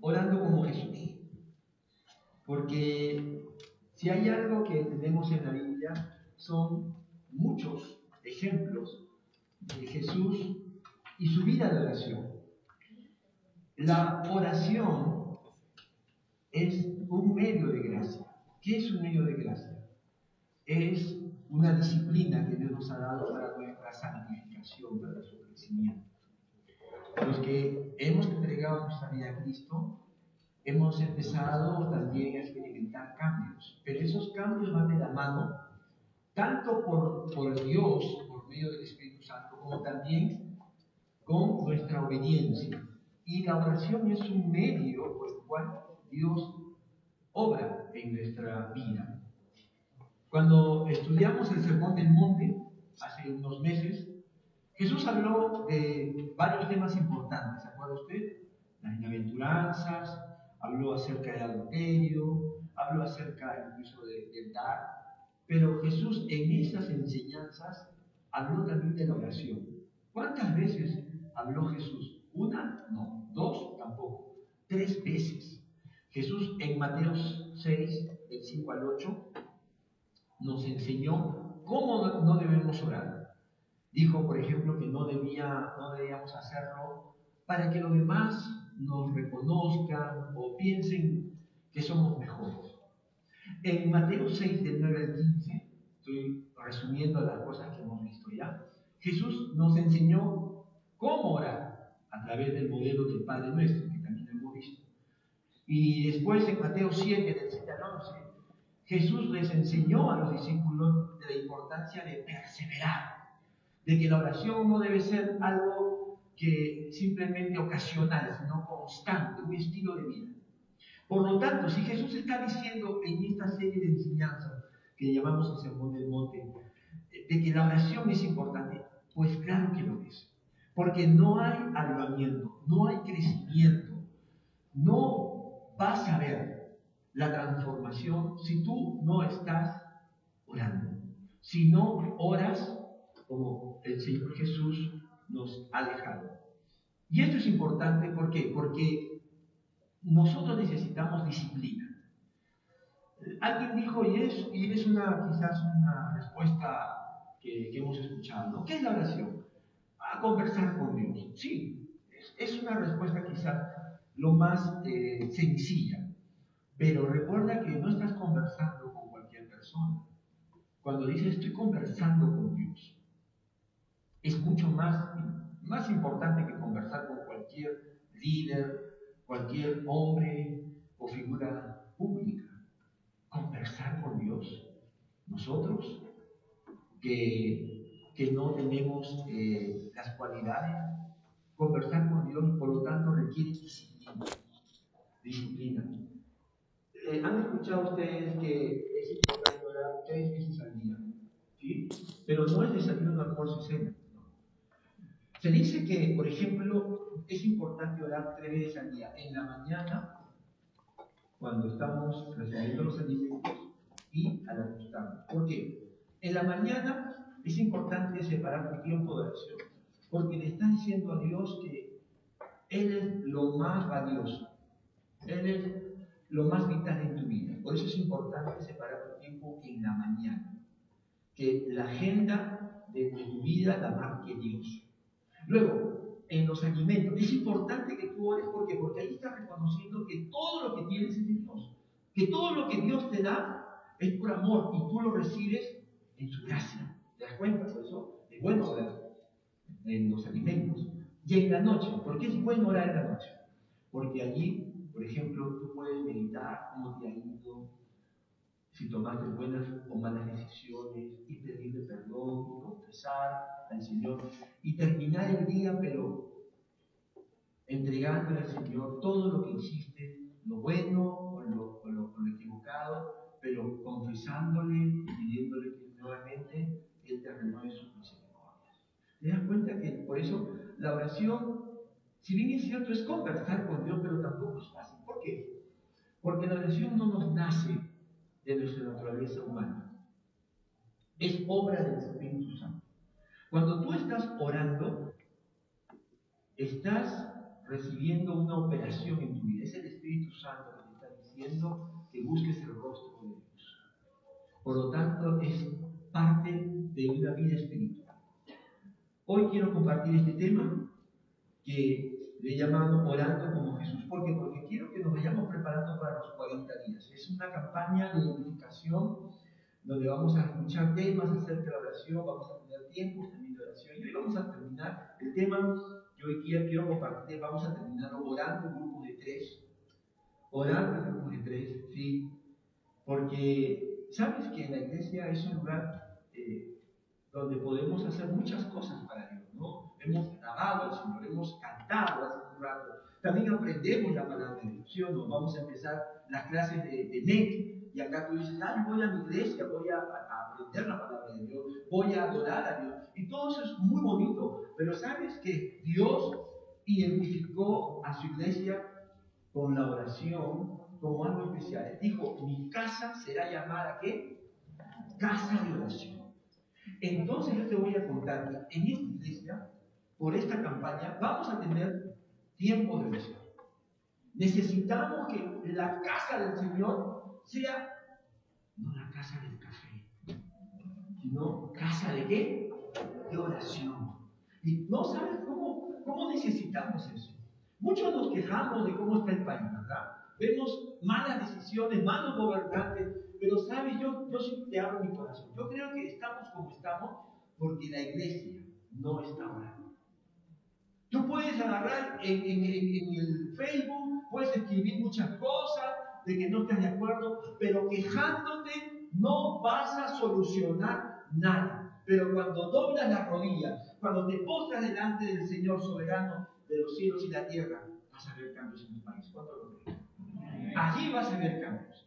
orando como Jesús. Porque si hay algo que tenemos en la Biblia, son muchos ejemplos de Jesús y su vida de oración. La oración es un medio de gracia. ¿Qué es un medio de gracia? Es una disciplina que Dios nos ha dado para nuestra santificación, para su crecimiento. Los que hemos entregado nuestra vida a Cristo, hemos empezado también a experimentar cambios, pero esos cambios van de la mano tanto por, por Dios, por medio del Espíritu Santo, como también con nuestra obediencia. Y la oración es un medio por el cual Dios obra en nuestra vida. Cuando estudiamos el Sermón del Monte, hace unos meses, Jesús habló de varios temas importantes, ¿se acuerda usted? Las bienaventuranzas, habló acerca del adulterio, habló acerca incluso del dar, pero Jesús en esas enseñanzas habló también de la oración. ¿Cuántas veces habló Jesús? ¿Una? No. ¿Dos? Tampoco. Tres veces. Jesús en Mateo 6, del 5 al 8, nos enseñó cómo no debemos orar. Dijo, por ejemplo, que no, debía, no debíamos hacerlo para que los demás nos reconozcan o piensen que somos mejores. En Mateo 6, del 9 al 15, estoy resumiendo las cosas que hemos visto ya, Jesús nos enseñó cómo orar a través del modelo del Padre Nuestro, que también hemos visto. Y después en Mateo 7, del 7 al 11, Jesús les enseñó a los discípulos de la importancia de perseverar, de que la oración no debe ser algo que simplemente ocasional, sino constante, un estilo de vida. Por lo tanto, si Jesús está diciendo en esta serie de enseñanzas que llamamos el Sermón del Monte, de que la oración es importante, pues claro que lo es. Porque no hay avivamiento, no hay crecimiento, no vas a ver la transformación si tú no estás orando. Si no oras como el Señor Jesús nos ha dejado. Y esto es importante, ¿por qué? Porque nosotros necesitamos disciplina. Alguien dijo, y es, y es una, quizás una respuesta que, hemos escuchado, ¿qué es la oración? A conversar con Dios. Sí, es, una respuesta quizás lo más eh, sencilla, pero recuerda que no estás conversando con cualquier persona. Cuando dices estoy conversando con Dios, es mucho más, más importante que conversar con cualquier líder, cualquier hombre o figura pública. Conversar con Dios. Nosotros, que, que no tenemos eh, las cualidades, conversar con Dios, por lo tanto, requiere disciplina. Disciplina. Eh, ¿Han escuchado ustedes que es importante orar tres veces al día? ¿Sí? Pero no es desayuno, almuerzo y cena. Se dice que, por ejemplo, es importante orar tres veces al día. En la mañana, cuando estamos recibiendo los alimentos, y al acostarnos. ¿Por qué? En la mañana es importante separar tu tiempo de oración, porque le estás diciendo a Dios que Él es lo más valioso, Él es lo más vital en tu vida. Por eso es importante separar tu tiempo en la mañana, que la agenda de tu vida la marque Dios. Luego, en los alimentos, es importante que tú ores porque, porque ahí estás reconociendo que todo lo que tienes es de Dios. Que todo lo que Dios te da es por amor y tú lo recibes en su gracia. ¿Te das cuenta? Por eso es bueno orar en los alimentos. Y en la noche, ¿por qué es bueno orar en la noche? Porque allí, por ejemplo, tú puedes meditar cómo te ha si tomaste buenas o malas decisiones, y pedirle perdón, y confesar al Señor, y terminar el día, pero entregándole al Señor todo lo que hiciste, lo bueno o lo, equivocado, pero confesándole y pidiéndole que nuevamente Él te renueve sus misericordias. ¿Te das cuenta que por eso la oración, si bien es cierto, es conversar con Dios, pero tampoco es fácil? ¿Por qué? Porque la oración no nos nace de nuestra naturaleza humana. Es obra del Espíritu Santo. Cuando tú estás orando, estás recibiendo una operación en tu vida. Es el Espíritu Santo que te está diciendo que busques el rostro de Dios. Por lo tanto, es parte de una vida espiritual. Hoy quiero compartir este tema que le he llamado Orando como Jesús. ¿Por qué? Porque quiero que nos vayamos preparando para los 40 días. Es una campaña de unificación donde vamos a escuchar temas acerca de la oración, vamos a tener tiempos también de oración. Y hoy vamos a terminar el tema que hoy quiero compartir, vamos a terminar orando en grupos de tres. Orando en grupos de tres, sí. Porque, ¿sabes que la iglesia es un lugar eh, donde podemos hacer muchas cosas para Dios, ¿no? Hemos grabado al Señor, hemos cantado hace un rato. También aprendemos la palabra de Dios, ¿sí? Vamos a empezar las clases de, de NEC, y acá tú dices, ah, voy a mi iglesia, voy a, a, aprender la palabra de Dios, voy a adorar a Dios. Y todo eso es muy bonito, pero sabes que Dios identificó a su iglesia con la oración como algo especial. Dijo, mi casa será llamada ¿qué? Casa de oración. Entonces yo te voy a contar que en esta iglesia, por esta campaña, vamos a tener tiempo de oración. Necesitamos que la casa del Señor sea no la casa del café, sino casa de qué? De oración. Y no sabes cómo, cómo necesitamos eso. Muchos nos quejamos de cómo está el país, ¿verdad? Vemos malas decisiones, malos gobernantes, pero sabes, yo, yo te abro mi corazón. Yo creo que estamos como estamos porque la iglesia no está orando. Tú puedes agarrar en, el Facebook, puedes escribir muchas cosas de que no estás de acuerdo, pero quejándote no vas a solucionar nada. Pero cuando doblas las rodillas, cuando te postras delante del Señor soberano de los cielos y la tierra, vas a ver cambios en tu país. ¿Cuánto lo crees? Allí vas a ver cambios.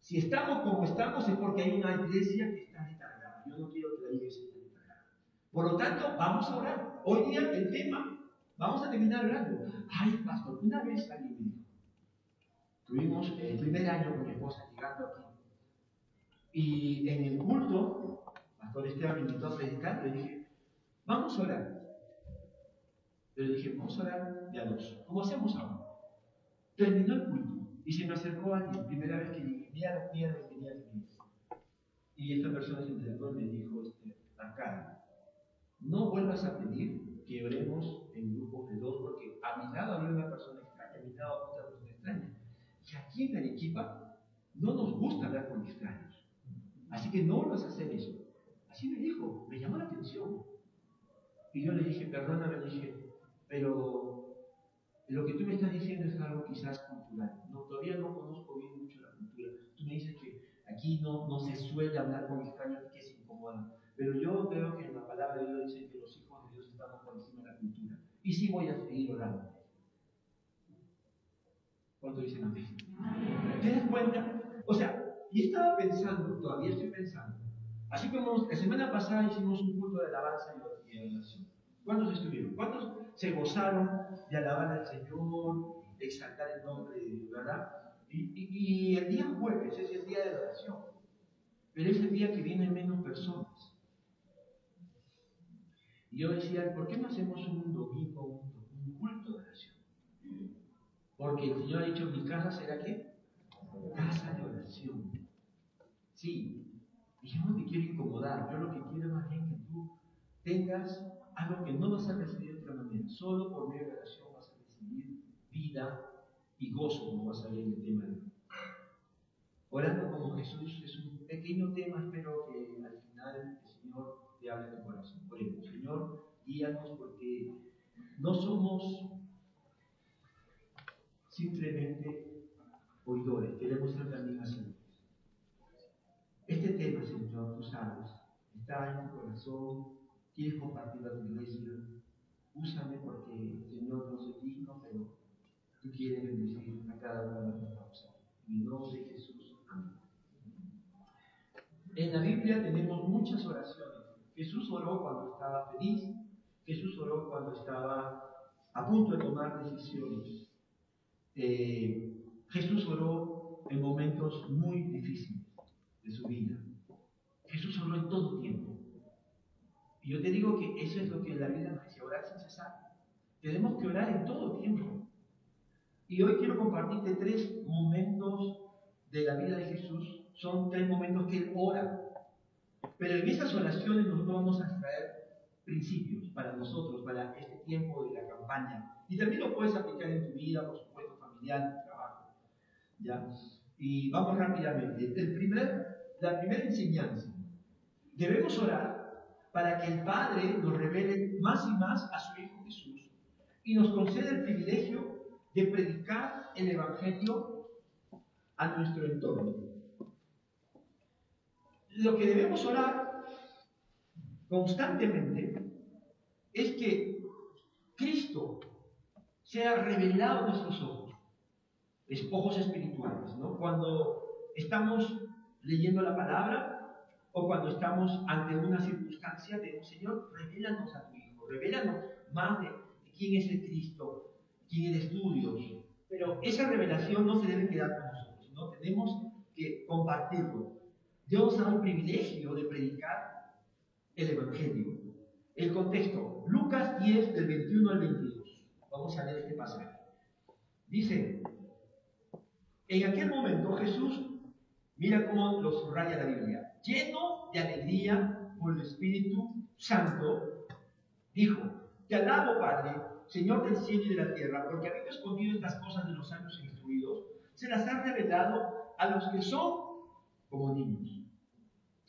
Si estamos como estamos es porque hay una iglesia que está descargada. Yo no quiero que la iglesia esté descargada. Por lo tanto, vamos a orar. Hoy día el tema, vamos a terminar hablando. Ay, pastor, una vez alguien me dijo, tuvimos el primer año con mi esposa llegando aquí. Y en el culto, Pastor Esteban me invitó a predicar, le dije, vamos a orar. Pero le dije, vamos a orar de a dos, como hacemos ahora. Terminó el culto y se me acercó alguien, primera vez que llegué, mira la mía que tenía Y esta persona se acercó y me dijo, este, acá, no vuelvas a pedir que oremos en grupos de dos, porque a mi lado había una persona extraña, a mi lado otra persona extraña. Y aquí en Arequipa no nos gusta hablar con extraños. Así que no vuelvas a hacer eso. Así me dijo, me llamó la atención. Y yo le dije, perdóname, le dije, pero lo que tú me estás diciendo es algo quizás cultural. No, todavía no conozco bien mucho la cultura. Tú me dices que aquí no, no se suele hablar con extraños que se incomodan. Pero yo creo que en la palabra de Dios dice que los hijos de Dios estamos por encima de la cultura. Y sí voy a seguir orando. ¿Cuánto dicen amén? ¿Te das cuenta? O sea, y estaba pensando, todavía estoy pensando, así como la semana pasada hicimos un culto de alabanza y oración. ¿Cuántos estuvieron? ¿Cuántos se gozaron de alabar al Señor, de exaltar el nombre de Dios, verdad? Y, y, y, el día jueves es el día de la oración, pero es el día que vienen menos personas. Yo decía, ¿por qué no hacemos un domingo, un, culto de oración? Porque el Señor ha dicho, mi casa será qué? Casa de oración. Sí, y yo no te quiero incomodar, yo lo que quiero más bien que tú tengas algo que no vas a recibir de otra manera. Solo por medio de oración vas a recibir vida y gozo, como vas a ver en el tema de. Orando como Jesús es un pequeño tema, espero que al final te hable tu corazón. Ejemplo, Señor, guíanos porque no somos simplemente oidores, queremos ser también hacedores. Este tema, Señor, tú sabes, está en tu corazón, quieres compartirlo a tu iglesia, úsame porque, Señor, no soy digno, pero tú quieres bendecir a cada uno de nosotros. En el nombre de Jesús, amén. En la Biblia tenemos muchas oraciones. Jesús oró cuando estaba feliz, Jesús oró cuando estaba a punto de tomar decisiones. Eh, Jesús oró en momentos muy difíciles de su vida. Jesús oró en todo tiempo. Y yo te digo que eso es lo que la Biblia nos dice, orar sin cesar. Tenemos que orar en todo tiempo. Y hoy quiero compartirte tres momentos de la vida de Jesús. Son tres momentos que Él ora. Pero en esas oraciones nosotros vamos a extraer principios para nosotros, para este tiempo de la campaña. Y también lo puedes aplicar en tu vida, por supuesto, familiar, trabajo. ¿Ya? Y vamos rápidamente. El primer, la primera enseñanza. Debemos orar para que el Padre nos revele más y más a su Hijo Jesús y nos conceda el privilegio de predicar el Evangelio a nuestro entorno. Lo que debemos orar constantemente es que Cristo sea revelado a nuestros ojos, es ojos espirituales, ¿no? Cuando estamos leyendo la palabra o cuando estamos ante una circunstancia, de Señor, revélanos a tu Hijo, revélanos más de quién es el Cristo, quién eres tú, Dios. Pero esa revelación no se debe quedar con nosotros, ¿no? Tenemos que compartirlo. Dios da el privilegio de predicar el Evangelio. El contexto, Lucas 10 del 21 al 22. Vamos a leer este pasaje. Dice, en aquel momento Jesús, mira cómo lo subraya la Biblia, lleno de alegría por el Espíritu Santo, dijo, te alabo Padre, Señor del cielo y de la tierra, porque habiendo escondido estas cosas de los años instruidos, se las ha revelado a los que son como niños.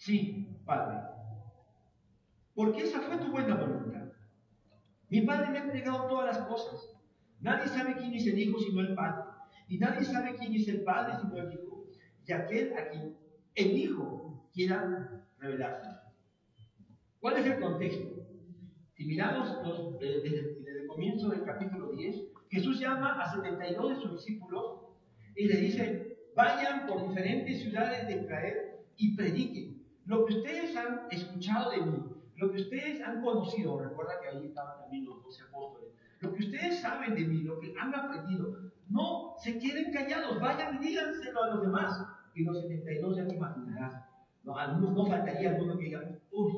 Sí, Padre, porque esa fue tu buena voluntad. Mi Padre me ha entregado todas las cosas. Nadie sabe quién es el Hijo sino el Padre. Y nadie sabe quién es el Padre sino el Hijo. Y aquel a quien el Hijo quiera revelarse. ¿Cuál es el contexto? Si miramos eh, desde, el comienzo del capítulo 10, Jesús llama a 72 de sus discípulos y le dice, vayan por diferentes ciudades de Israel y prediquen lo que ustedes han escuchado de mí, lo que ustedes han conocido, recuerda que ahí estaban también los doce apóstoles, lo que ustedes saben de mí, lo que han aprendido, no se queden callados, vayan y díganselo a los demás. Y los 72 ya te imaginarás, no, no faltaría alguno que diga, uy,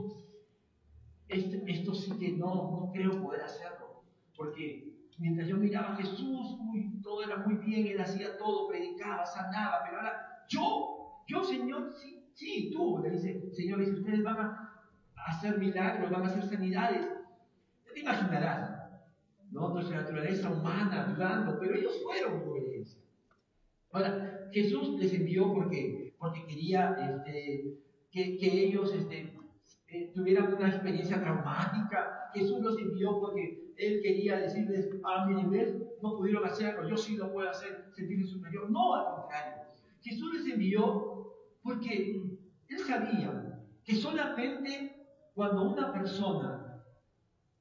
esto, esto sí que no, no creo poder hacerlo, porque mientras yo miraba a Jesús, uy, todo era muy bien, él hacía todo, predicaba, sanaba, pero ahora yo, yo Señor, sí, sí, tú, le dice, Señor, dice, ustedes van a hacer milagros, van a hacer sanidades. Te imaginarás, ¿no? Nuestra naturaleza humana dudando, pero ellos fueron por obediencia. Ahora, Jesús les envió porque, porque quería este, que, que, ellos este, eh, tuvieran una experiencia traumática. Jesús los envió porque Él quería decirles, a mi nivel no pudieron hacerlo, yo sí lo puedo hacer, sentirse superior. No, al contrario. Jesús les envió porque Él sabía que solamente cuando una persona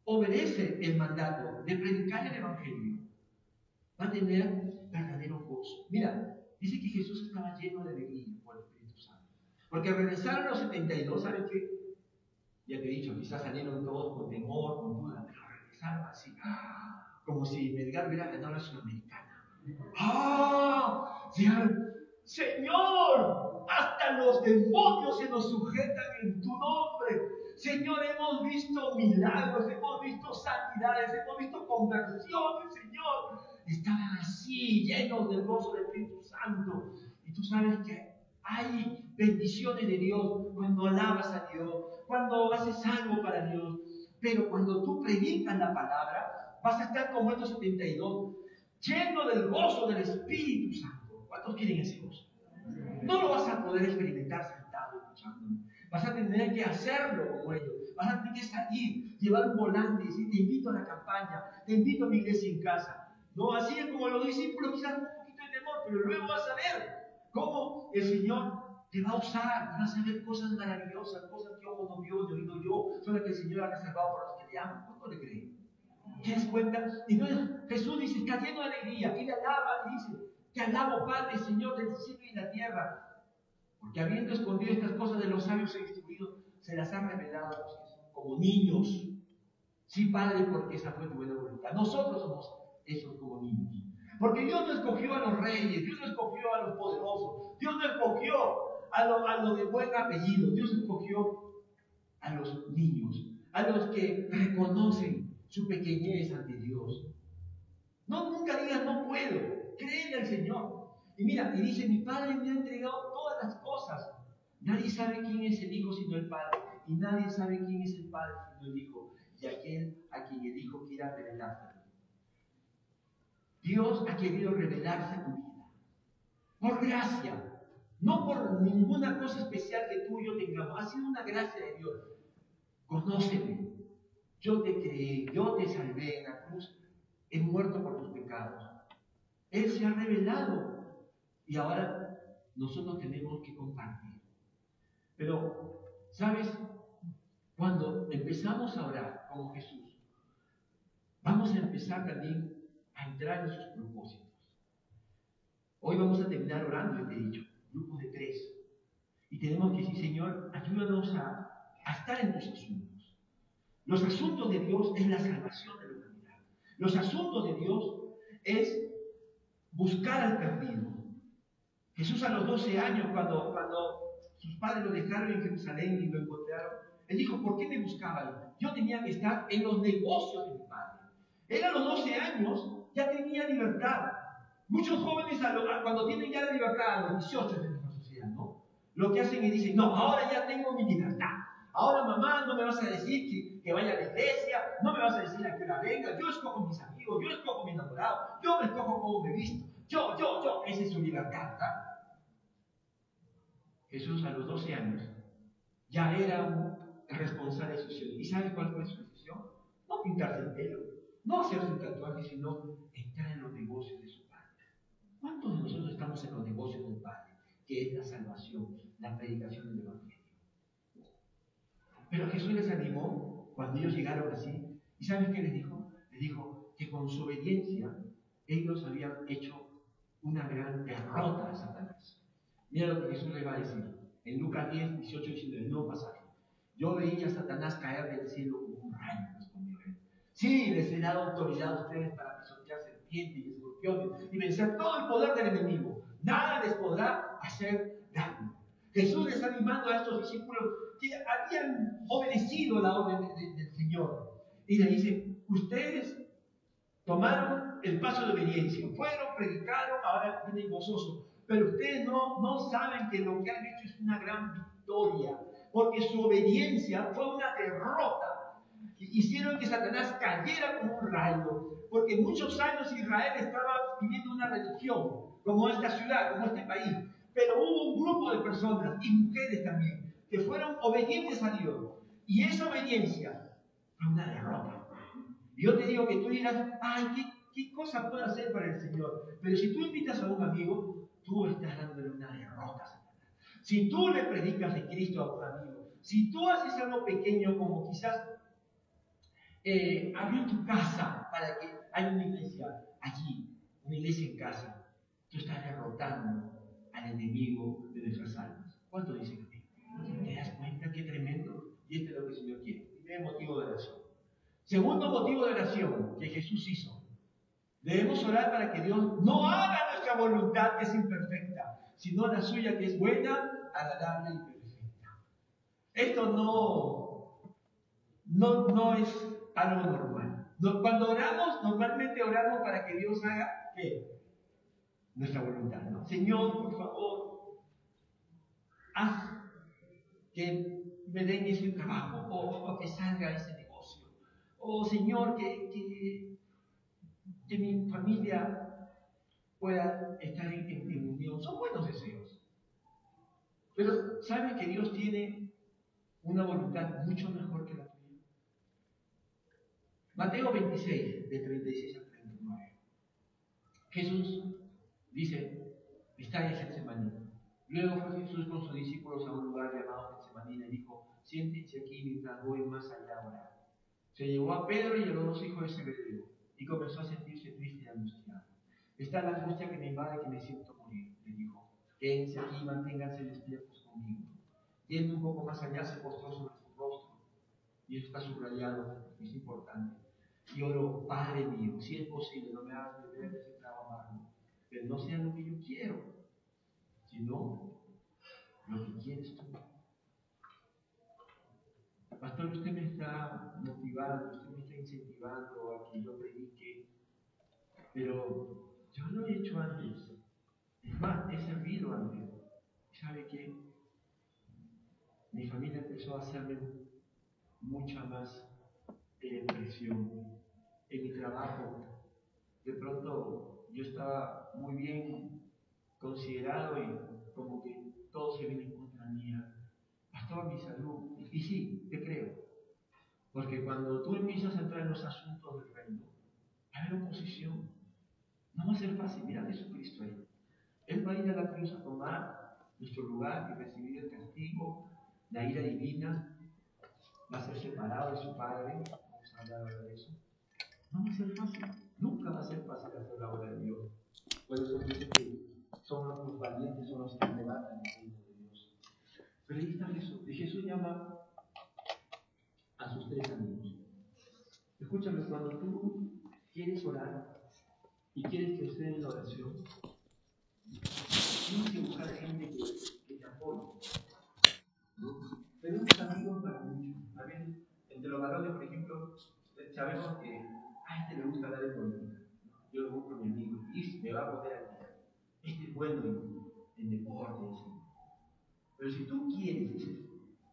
obedece el mandato de predicar el Evangelio, va a tener verdadero gozo. Mira, dice que Jesús estaba lleno de alegría por el Espíritu Santo. Porque regresaron los 72, ¿saben qué? Ya te he dicho, quizás salieron todos con temor, con duda, pero regresaron así, como si Medgar hubiera ganado la Sudamericana. ¡Ah! Señor, hasta los demonios se nos sujetan en tu nombre. Señor, hemos visto milagros, hemos visto sanidades, hemos visto conversiones, Señor. Estaban así, llenos del gozo del Espíritu Santo. Y tú sabes que hay bendiciones de Dios cuando alabas a Dios, cuando haces algo para Dios. Pero cuando tú predicas la palabra, vas a estar como estos 72, lleno del gozo del Espíritu Santo. ¿Cuántos quieren ese gozo? No lo vas a poder experimentar sentado escuchando Vas a tener que hacerlo como ellos. Vas a tener que salir, llevar un volante y decir, te invito a la campaña, te invito a mi iglesia en casa. No, así es como los discípulos, quizás un poquito de temor, pero luego vas a ver cómo el Señor te va a usar, vas a ver cosas maravillosas, cosas que ojo no vio, ni oído yo, son las que el Señor ha reservado para los que le aman. ¿Cuánto le creen? ¿Te das cuenta? Y entonces Jesús dice, está lleno de alegría, y le alaba y dice, te alabo Padre, Señor del cielo y la tierra, porque habiendo escondido estas cosas de los sabios e instruidos, se las ha revelado a los que como niños. Sí, Padre, porque esa fue tu buena voluntad. Nosotros somos esos como niños. Porque Dios no escogió a los reyes, Dios no escogió a los poderosos, Dios no escogió a los a lo de buen apellido, Dios escogió a los niños, a los que reconocen su pequeñez ante Dios. No, nunca digas no puedo. Y mira, y dice, mi Padre me ha entregado todas las cosas. Nadie sabe quién es el Hijo sino el Padre. Y nadie sabe quién es el Padre sino el Hijo. Y aquel a quien el Hijo quiera revelarse. Dios ha querido revelarse a tu vida. Por gracia. No por ninguna cosa especial que tú y yo tengamos. Ha sido una gracia de Dios. Conóceme. Yo te creé, yo te salvé en la cruz. He muerto por tus pecados. Él se ha revelado. Y ahora nosotros tenemos que compartir. Pero, ¿sabes? Cuando empezamos a orar como Jesús, vamos a empezar también a entrar en sus propósitos. Hoy vamos a terminar orando, te he dicho, grupos de tres. Y tenemos que decir, Señor, ayúdanos a, a estar en tus asuntos. Los asuntos de Dios es la salvación de la humanidad. Los asuntos de Dios es buscar al perdido. Jesús a los 12 años, cuando, cuando sus padres lo dejaron en Jerusalén y lo encontraron, él dijo, ¿por qué me buscaban? Yo tenía que estar en los negocios de mi padre. Él a los 12 años ya tenía libertad. Muchos jóvenes cuando tienen ya la libertad, a los 18 de nuestra sociedad, ¿no? Lo que hacen es dicen, no, ahora ya tengo mi libertad. Ahora mamá, no me vas a decir que, que vaya a la iglesia, no me vas a decir a que la venga, yo escojo mis amigos, yo escojo mi enamorado, yo me escojo cómo me visto, yo, yo, yo, esa es su libertad. Jesús a los 12 años ya era un responsable de su. ¿Y sabe cuál fue su decisión? No pintarse el pelo, no hacerse un tatuaje, sino entrar en los negocios de su Padre. ¿Cuántos de nosotros estamos en los negocios del Padre? Que es la salvación, la predicación del Evangelio. Pero Jesús les animó cuando ellos llegaron así. ¿Y sabes qué les dijo? Les dijo que con su obediencia ellos habían hecho una gran derrota a Satanás. Mira lo que Jesús les va a decir. En Lucas 10, 18 y 19, el nuevo pasaje. Yo veía a Satanás caer del cielo como un rayo, respondió él. Sí, les he dado autoridad a ustedes para pisotear serpientes y escorpiones y vencer todo el poder del enemigo. Nada les podrá hacer daño. Jesús les animando a estos discípulos que habían obedecido la orden del Señor. Y le dice, ustedes tomaron el paso de obediencia, fueron, predicaron, ahora vienen gozosos. Pero ustedes no, no saben que lo que han hecho es una gran victoria, porque su obediencia fue una derrota. Hicieron que Satanás cayera como un rayo, porque muchos años Israel estaba viviendo una religión, como esta ciudad, como este país. Pero hubo un grupo de personas, y mujeres también, que fueron obedientes a Dios. Y esa obediencia fue una derrota. Yo te digo que tú dirás, ay, ¿qué, ¿qué cosa puedo hacer para el Señor? Pero si tú invitas a un amigo, tú estás dándole una derrota. Si tú le predicas de Cristo a un amigo, si tú haces algo pequeño como quizás eh, abrir tu casa para que haya una iglesia allí, una iglesia en casa, tú estás derrotando al enemigo de nuestras almas. ¿Cuánto dicen ti? ¿Te das cuenta qué tremendo? Y este es lo que el Señor quiere. Primer motivo de oración. Segundo motivo de oración que Jesús hizo. Debemos orar para que Dios no haga nuestra voluntad que es imperfecta, sino la suya que es buena, agradable y perfecta. Esto no, no, no es algo normal. cuando oramos, normalmente oramos para que Dios haga ¿qué? Nuestra voluntad. ¿no? Señor, por favor, haz que me den ese trabajo o, que salga ese negocio. O Señor, que, que, que mi familia pueda estar en, en unión. Son buenos deseos. Pero ¿sabe que Dios tiene una voluntad mucho mejor que la tuya? Mateo 26, de 36 a 39. Jesús dice, está en Getsemaní. Luego fue Jesús con sus discípulos a un lugar llamado Getsemaní y dijo, siéntense aquí mientras voy más allá ahora. Se llevó a Pedro y a los dos hijos de Zebedeo y comenzó a sentirse triste y angustiado. Está la angustia que me invade que me siento morir, le dijo. Quédense aquí manténganse despiertos conmigo. Yendo un poco más allá, se postró sobre su rostro. Y esto está subrayado, es importante. Y oro, Padre mío, si es posible, no me hagas beber pero no sea lo que yo quiero, sino lo que quieres tú. Pastor, usted me está motivando, usted me está incentivando a que yo predique, pero yo lo he hecho antes. Es más, he servido a Dios. ¿Sabe qué? Mi familia empezó a hacerme mucha más presión. En mi trabajo, de pronto yo estaba muy bien considerado y como que todo se viene en contra mía. Pastor, mi salud. Y sí, te creo. Porque cuando tú empiezas a entrar en los asuntos del reino, va a haber oposición. No va a ser fácil. Mira Jesucristo ahí. Él va a ir a la cruz a tomar nuestro lugar y recibir el castigo, la ira divina. Va a ser separado de su Padre. Vamos a hablar de eso. No va a ser fácil. Nunca va a ser fácil hacer la obra de Dios. Por eso dice que son los valientes, son los que levantan el reino de Dios. Pero ahí está Jesús. Y Jesús llama a sus tres amigos. Escúchame, cuando tú quieres orar y quieres crecer en la oración, tienes que buscar gente que, te apoye. ¿no? Tenemos amigos para mucho. Veces, entre los varones, por ejemplo, sabemos que este le gusta hablar de política. Yo lo busco a mi amigo y me va a poder aquí. Este es bueno en, en deportes. Pero si tú quieres,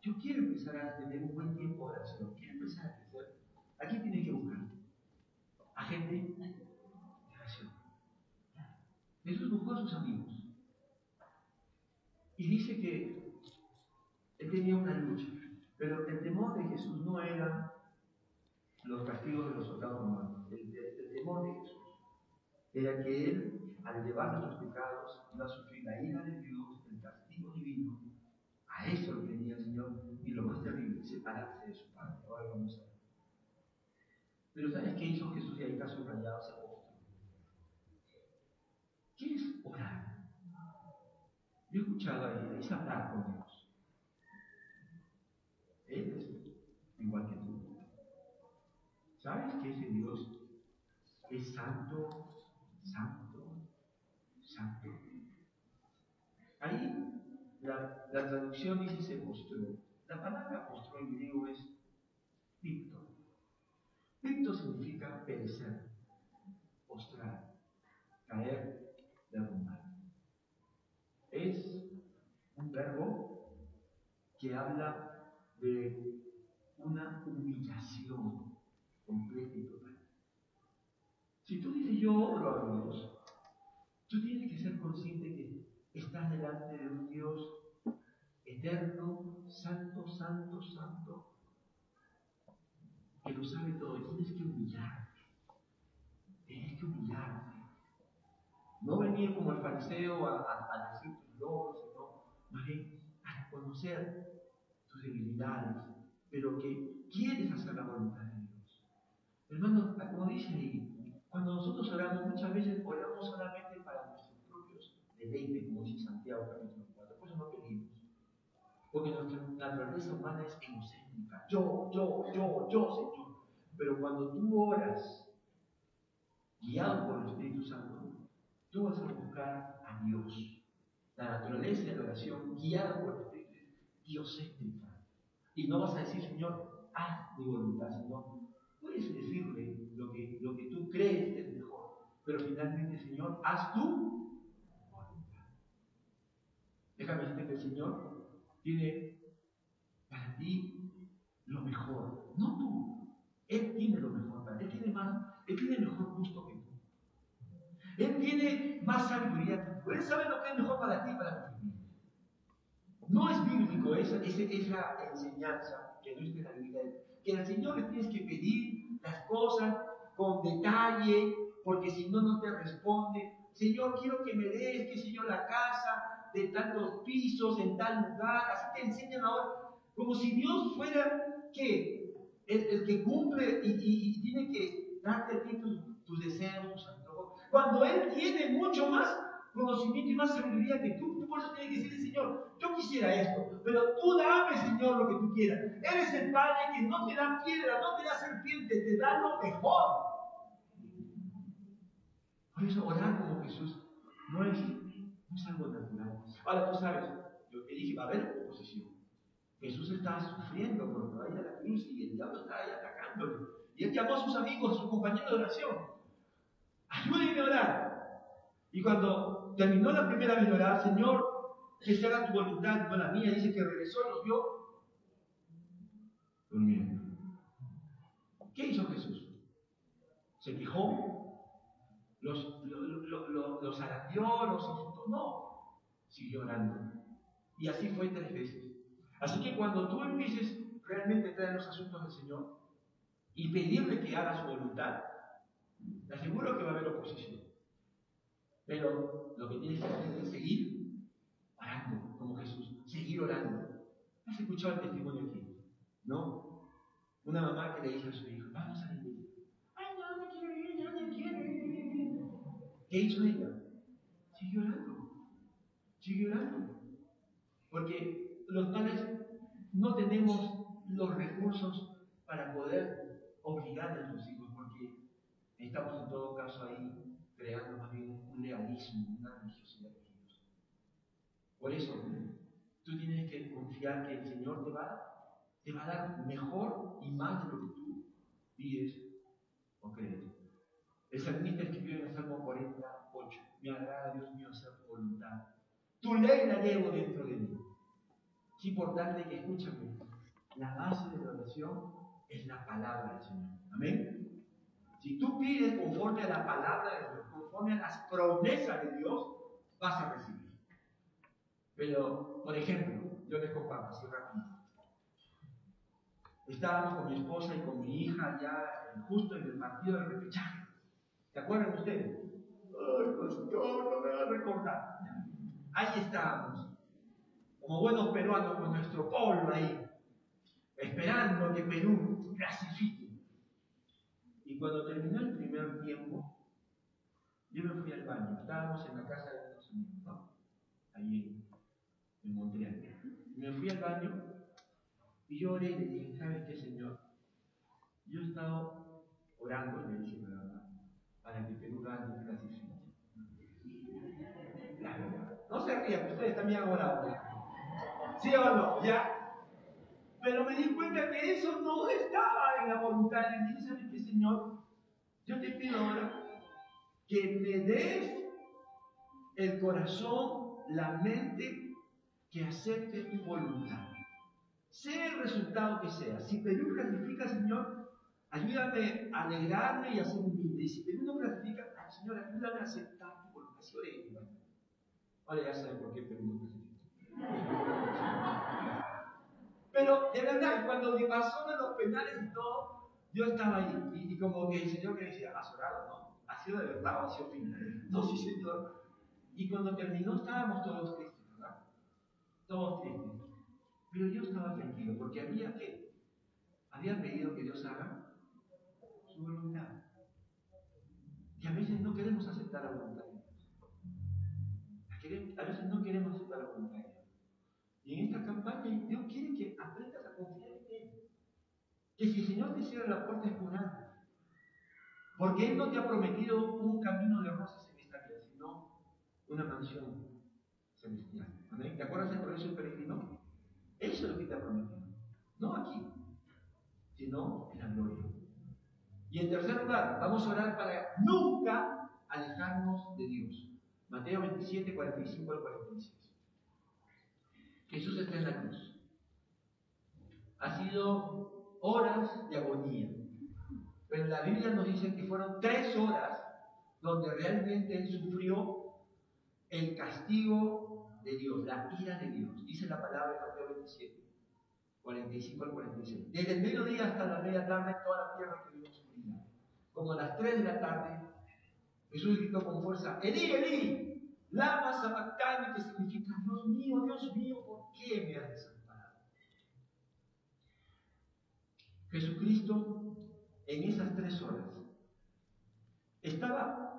yo quiero empezar a tener un buen tiempo de oración, quiero empezar a crecer, ¿a quién tienes que buscar? A gente de oración. Jesús buscó a sus amigos. Y dice que él tenía una lucha, pero el temor de Jesús no era los castigos de los soldados romanos. El, el, temor de Jesús era que él, al llevar nuestros pecados, iba a sufrir la ira de Dios, el castigo divino. A eso lo tenía el Señor. Y lo más terrible, separarse de su Padre. Ahora vamos a ver. Pero ¿sabes qué hizo Jesús? Y ahí está subrayado ese apóstol. ¿Qué es orar? Yo he escuchado ahí, es hablar con Dios. Él es igual que tú. ¿Sabes que ese Dios es santo, santo, santo? Ahí la, traducción dice se postró. La palabra postró en griego es picto. Picto significa perecer, postrar, caer, derrumbar. Es un verbo que habla de una humillación Si tú dices yo oro a Dios, tú tienes que ser consciente que estás delante de un Dios eterno, santo, santo, santo, que lo sabe todo. Y tienes que humillarte. Tienes que humillarte. No venir como el fariseo a, decir tus logros, sino más bien a reconocer tus debilidades, pero que quieres hacer la voluntad de Dios. Hermano, como dice ahí, cuando nosotros oramos, muchas veces oramos solamente para nuestros propios deleites, como dice Santiago capítulo 4. Por eso no pedimos. Porque nuestra naturaleza humana es egocéntrica. Yo, yo, yo, yo, Señor. Pero cuando tú oras, guiado por el Espíritu Santo, tú vas a buscar a Dios. La naturaleza de la oración, guiada por el Espíritu, es diocéntrica. Y no vas a decir, Señor, haz mi voluntad, sino puedes decirle lo que tú crees es mejor. Pero finalmente, Señor, haz tu voluntad. Déjame decirte que el Señor tiene para ti lo mejor, no tú. Él tiene lo mejor para ti. Él tiene más, Él tiene mejor gusto que tú. Él tiene más sabiduría que tú. Él sabe lo que es mejor para ti y para tu familia. No es bíblico esa, esa, enseñanza que no está en la Biblia. Que al Señor le tienes que pedir las cosas con detalle, porque si no, no te responde. Señor, quiero que me des, que sé yo, la casa de tantos pisos en tal lugar. Así te enseñan ahora, como si Dios fuera, ¿qué? El, el que cumple y, y, y, tiene que darte a ti tus, deseos. Cuando Él tiene mucho más conocimiento y más sabiduría que tú, tú por eso tienes que decirle, Señor, yo quisiera esto, pero tú dame, Señor, lo que tú quieras. Eres el Padre que no te da piedra, no te da serpiente, te da lo mejor. Por eso orar como Jesús no es, no es algo natural. Ahora tú sabes, yo te dije, va a haber oposición. Jesús estaba sufriendo por va a ir a la cruz y el diablo estaba ahí atacándole. Y él llamó a sus amigos, a sus compañeros de oración. Ayúdenme a orar. Y cuando terminó la primera vez de orar, Señor, que se haga tu voluntad, no la mía, dice que regresó y los vio durmiendo. ¿Qué hizo Jesús? ¿Se quejó? ¿Los, los, los, los, los. No. Siguió orando. Y así fue tres veces. Así que cuando tú empieces realmente a traer los asuntos del Señor y pedirle que haga su voluntad, te aseguro que va a haber oposición. Pero lo que tienes que hacer es seguir orando, como Jesús, seguir orando. ¿Has escuchado el testimonio aquí? ¿No? Una mamá que le dice a su hijo, vamos a la Ay, no, no quiero ir, no, no quiero ir. ¿Qué hizo ella? Siguió orando. Siguió orando. Porque los padres no tenemos los recursos para poder obligar a nuestros hijos, porque estamos en todo caso ahí creando más bien un legalismo, una religiosidad de ellos. Por eso, tú tienes que confiar que el Señor te va, te va a dar mejor y más de lo que tú pides o crees. El salmista escribió en el Salmo 48, me agrada, Dios mío, hacer tu voluntad. Tu ley la llevo dentro de mí. Es importante que escúchame. La base de la oración es la palabra del Señor. Amén. Si tú pides conforme a la palabra de Dios, conforme a las promesas de Dios, vas a recibir. Pero, por ejemplo, yo les comparto así rápido. Estábamos con mi esposa y con mi hija ya justo en el partido del repechaje. ¿Se acuerdan ustedes? Ay, pastor, no me va a recordar. Ahí estábamos como buenos peruanos con nuestro pueblo ahí, esperando que Perú clasifique. Y cuando terminó el primer tiempo, yo me fui al baño. Estábamos en la casa de unos amigos, ¿no? Allí en, Montreal. Me fui al baño y yo oré y le dije, ¿sabes qué, Señor? Yo he estado orando, le dije. No se rían, ustedes también han orado. ¿Sí o no? ¿Ya? Pero me di cuenta que eso no estaba en la voluntad de Dios. ¿Sabes qué, Señor? Yo te pido ahora que me des el corazón, la mente, que acepte tu voluntad. Sea el resultado que sea. Si Perú clasifica, Señor, ayúdame a alegrarme y a ser humilde. Y si Perú no clasifica, Señor, ayúdame a aceptar tu voluntad. Ahora ya saben por qué clasifica. Pero de verdad, cuando me pasó de los penales y todo, yo estaba ahí. Y, como que el Señor me decía, has orado, ¿no? ¿Ha sido de verdad o ha sido final? No, sí, Señor. Y cuando terminó estábamos todos tristes, ¿verdad? Todos tristes. Pero yo estaba tranquilo, porque había que, había pedido que Dios haga su voluntad. Y a veces no queremos aceptar la voluntad de Dios. A veces no queremos aceptar la voluntad de Dios. Y en esta campaña Dios quiere que aprendas a confiar en Él. Que si el Señor te cierra la puerta es por algo. Porque Él no te ha prometido un camino de rosas en esta vida, sino una mansión celestial. ¿Te acuerdas del proceso peregrino? Eso es lo que te ha prometido. No aquí, sino en la gloria. Y en tercer lugar, vamos a orar para nunca alejarnos de Dios. Mateo 27, 45 al 46. Jesús está en la cruz. Ha sido horas de agonía. Pero la Biblia nos dice que fueron tres horas donde realmente Él sufrió el castigo de Dios, la ira de Dios. Dice la palabra de Mateo 27, 45 al 46. Desde el mediodía hasta la media tarde toda la tierra que vio sufrida. Como a las 3 de la tarde, Jesús gritó con fuerza, Elí, Elí, Lama sabactani, que significa, Dios mío, Dios mío, ¿por qué me has desamparado? Jesucristo, en esas tres horas, estaba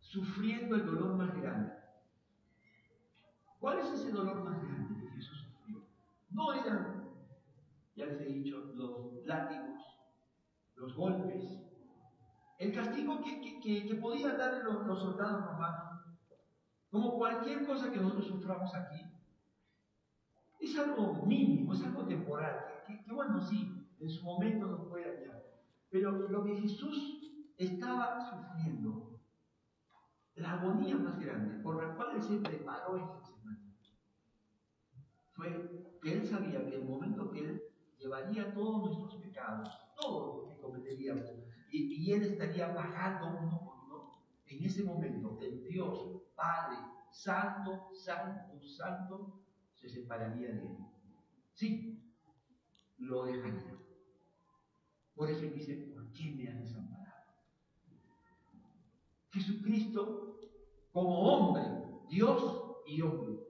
sufriendo el dolor más grande. ¿Cuál es ese dolor más grande que Jesús sufrió? No eran, ya les he dicho, los látigos, los golpes, el castigo que, que, podían darle los, los soldados romanos como cualquier cosa que nosotros suframos aquí, es algo mínimo, es algo temporal, que, bueno, sí, en su momento nos puede ayudar. Pero lo que Jesús estaba sufriendo la agonía más grande por la cual él se preparó esta semana fue que él sabía que el momento que él llevaría todos nuestros pecados, todos los que cometeríamos, y, él estaría pagando uno por uno, en ese momento el Dios Padre, Santo, Santo, Santo, se separaría de él. Sí, lo dejaría. Por eso dice, ¿por qué me has desamparado? Jesucristo, como hombre, Dios y hombre,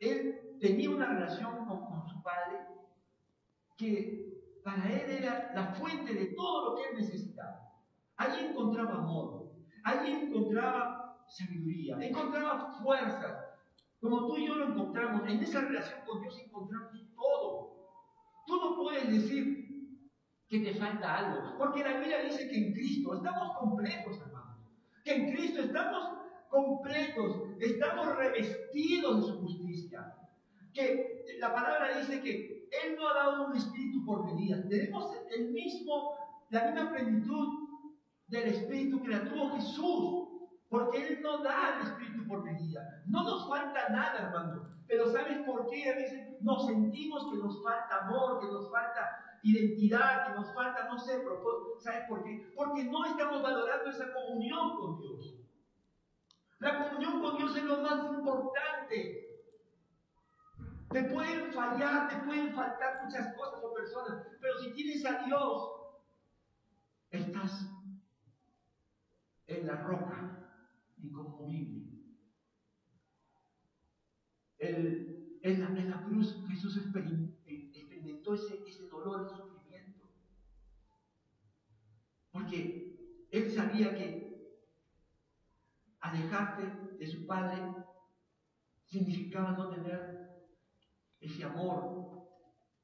él tenía una relación con su Padre que para él era la fuente de todo lo que él necesitaba. Allí encontraba amor, allí encontraba sabiduría, encontraba fuerzas. Como tú y yo lo encontramos, en esa relación con Dios encontramos todo. Tú no puedes decir que te falta algo, porque la Biblia dice que en Cristo estamos completos, hermanos. Que en Cristo estamos completos, estamos revestidos de su justicia. Que la palabra dice que Él no ha dado un espíritu por medida. Tenemos el mismo, la misma plenitud del espíritu que la tuvo Jesús. Porque Él no da el espíritu por medida. No nos falta nada, hermano. Pero ¿sabes por qué? A veces nos sentimos que nos falta amor, que nos falta identidad, que nos falta, no sé, propósito. ¿Sabes por qué? Porque no estamos valorando esa comunión con Dios. La comunión con Dios es lo más importante. Te pueden fallar, te pueden faltar muchas cosas o personas, pero si tienes a Dios, estás en la roca inconmovible. El, en, la, en, la, cruz Jesús experimentó ese, ese dolor, ese sufrimiento. Porque Él sabía que alejarte de su Padre significaba no tener ese amor,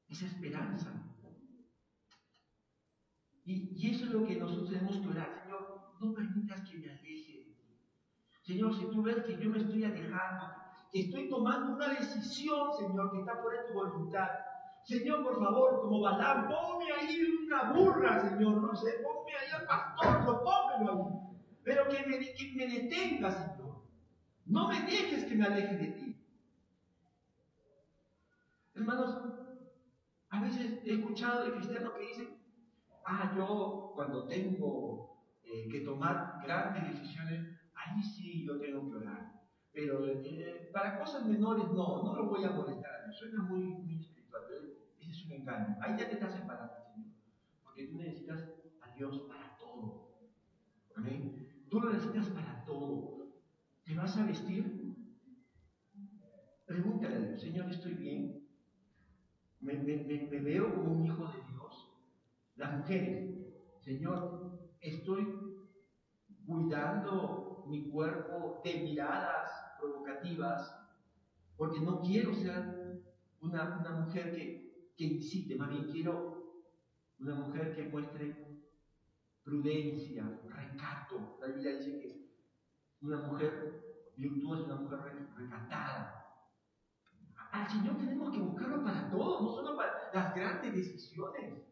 esa esperanza. Y, eso es lo que nosotros tenemos que orar, Señor, no permitas que me aleje de. Señor, si tú ves que yo me estoy alejando, que estoy tomando una decisión, Señor, que está por tu voluntad. Señor, por favor, como Balán, ponme ahí una burra, Señor, no sé, ponme ahí al pastor, lo pónmelo ahí. Pero que me, que me detenga, Señor. No me dejes que me aleje de ti. Hermanos, a veces he escuchado de cristianos que dicen, ah, yo cuando tengo eh, que tomar grandes decisiones, ahí sí yo tengo que orar. Pero eh, para cosas menores no, no lo voy a molestar. Suena muy, muy espiritual, pero ese es un engaño. Ahí ya te estás separando, Señor. Porque tú necesitas a Dios para todo. ¿Amén? Tú lo necesitas para todo. ¿Te vas a vestir? Pregúntale a Dios, Señor, ¿estoy bien? ¿Me, veo como un hijo de Dios? Las mujeres, Señor, estoy cuidando mi cuerpo de miradas provocativas, porque no quiero ser una, una mujer que, que incite, más bien quiero una mujer que muestre prudencia, recato. La Biblia dice que una mujer virtuosa es una mujer recatada. Al Señor tenemos que buscarlo para todo, no solo para las grandes decisiones.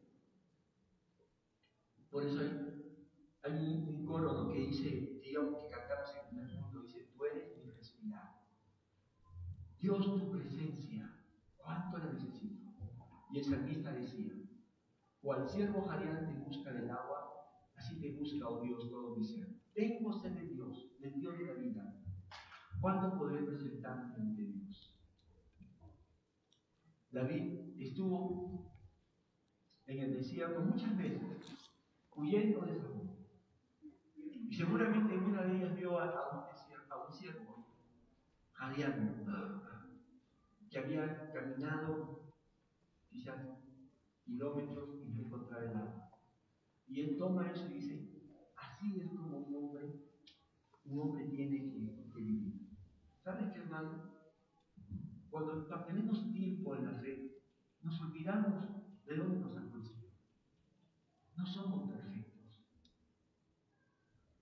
Por eso hay, un, un, coro que dice, digamos que cantamos en el mundo, dice, tú eres mi respirar. Dios, tu presencia, ¿cuánto la necesito? Y el salmista decía, cual siervo busca del agua, así te busca, oh Dios, todo mi ser. Tengo sed de Dios, del Dios de la vida. ¿Cuándo podré presentarme ante Dios? David estuvo en el desierto muchas veces, huyendo de Saúl. Y seguramente en una de ellas vio a, un, siervo jadeando, que había caminado quizás kilómetros y no encontrar el agua. Y él toma eso y dice, así es como un hombre, un hombre tiene que, que vivir. ¿Sabes qué, hermano? Cuando tenemos tiempo en la fe, nos olvidamos de dónde nos el Señor. No somos perfectos.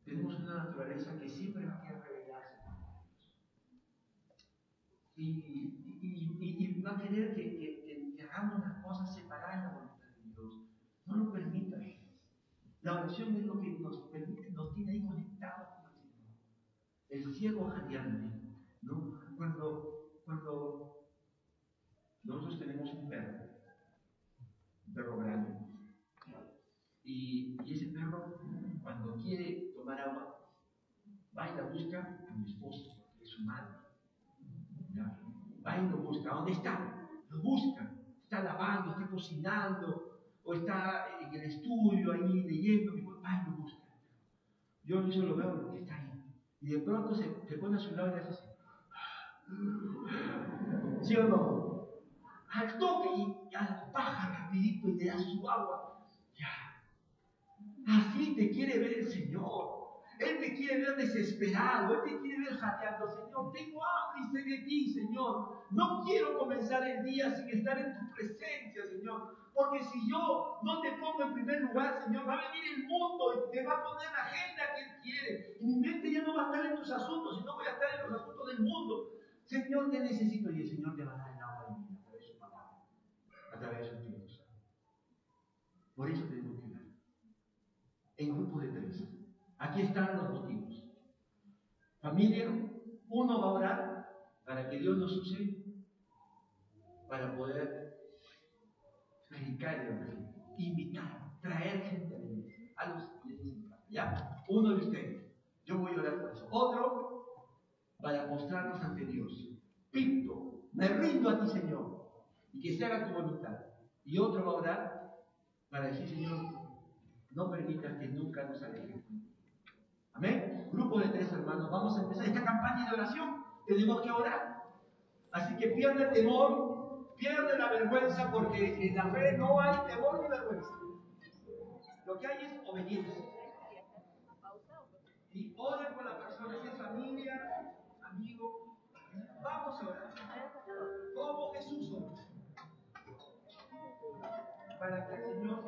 Tenemos una naturaleza que siempre va a querer rebelarse y, y, y, va a querer que, hagamos las cosas separadas de la voluntad de Dios. No lo permita. La oración es lo que nos permite, nos tiene ahí conectados con el Señor. el ciego jadeante. Cuando, cuando nosotros tenemos un perro, un perro grande, y, ese perro, cuando quiere tomar agua, va y la busca a mi esposa, que es su madre. Va y lo busca. ¿Dónde está? Lo busca. Está lavando, está cocinando, o está en el estudio ahí leyendo. Va y lo busca. Yo solo veo que está ahí. Y de pronto se, pone a su lado y le hace. ¿Sí o no? Al toque y ya baja rapidito y le da su agua. Ya. Así te quiere ver el Señor. Él te quiere ver desesperado, Él te quiere ver jateando. Señor, tengo hambre y sé de ti, Señor. No quiero comenzar el día sin estar en tu presencia, Señor. Porque si yo no te pongo en primer lugar, Señor, va a venir el mundo y te va a poner la agenda que Él quiere. Y mi mente ya no va a estar en tus asuntos, sino voy a estar en los asuntos del mundo. Señor, te necesito y el Señor te va a dar el agua de vida a través de su palabra, a través de su Espíritu Santo. Por eso tenemos que orar. En grupos de tres. Aquí están los motivos. Familia, uno va a orar para que Dios nos use para poder predicar el Evangelio, invitar, traer gente a la iglesia, a los ¿Ya? Uno de ustedes. Yo voy a orar por eso. Otro, para mostrarnos ante Dios. Pito, me rindo a ti, Señor, y que se haga tu voluntad. Y otro va a orar para decir, Señor, no permitas que nunca nos alejen. Amén. Grupo de tres hermanos, vamos a empezar esta campaña de oración. Tenemos que orar. Así que pierde el temor, pierde la vergüenza, porque en la fe no hay temor ni vergüenza. Lo que hay es obediencia. Y oren por la persona, si es familia, Para que el Señor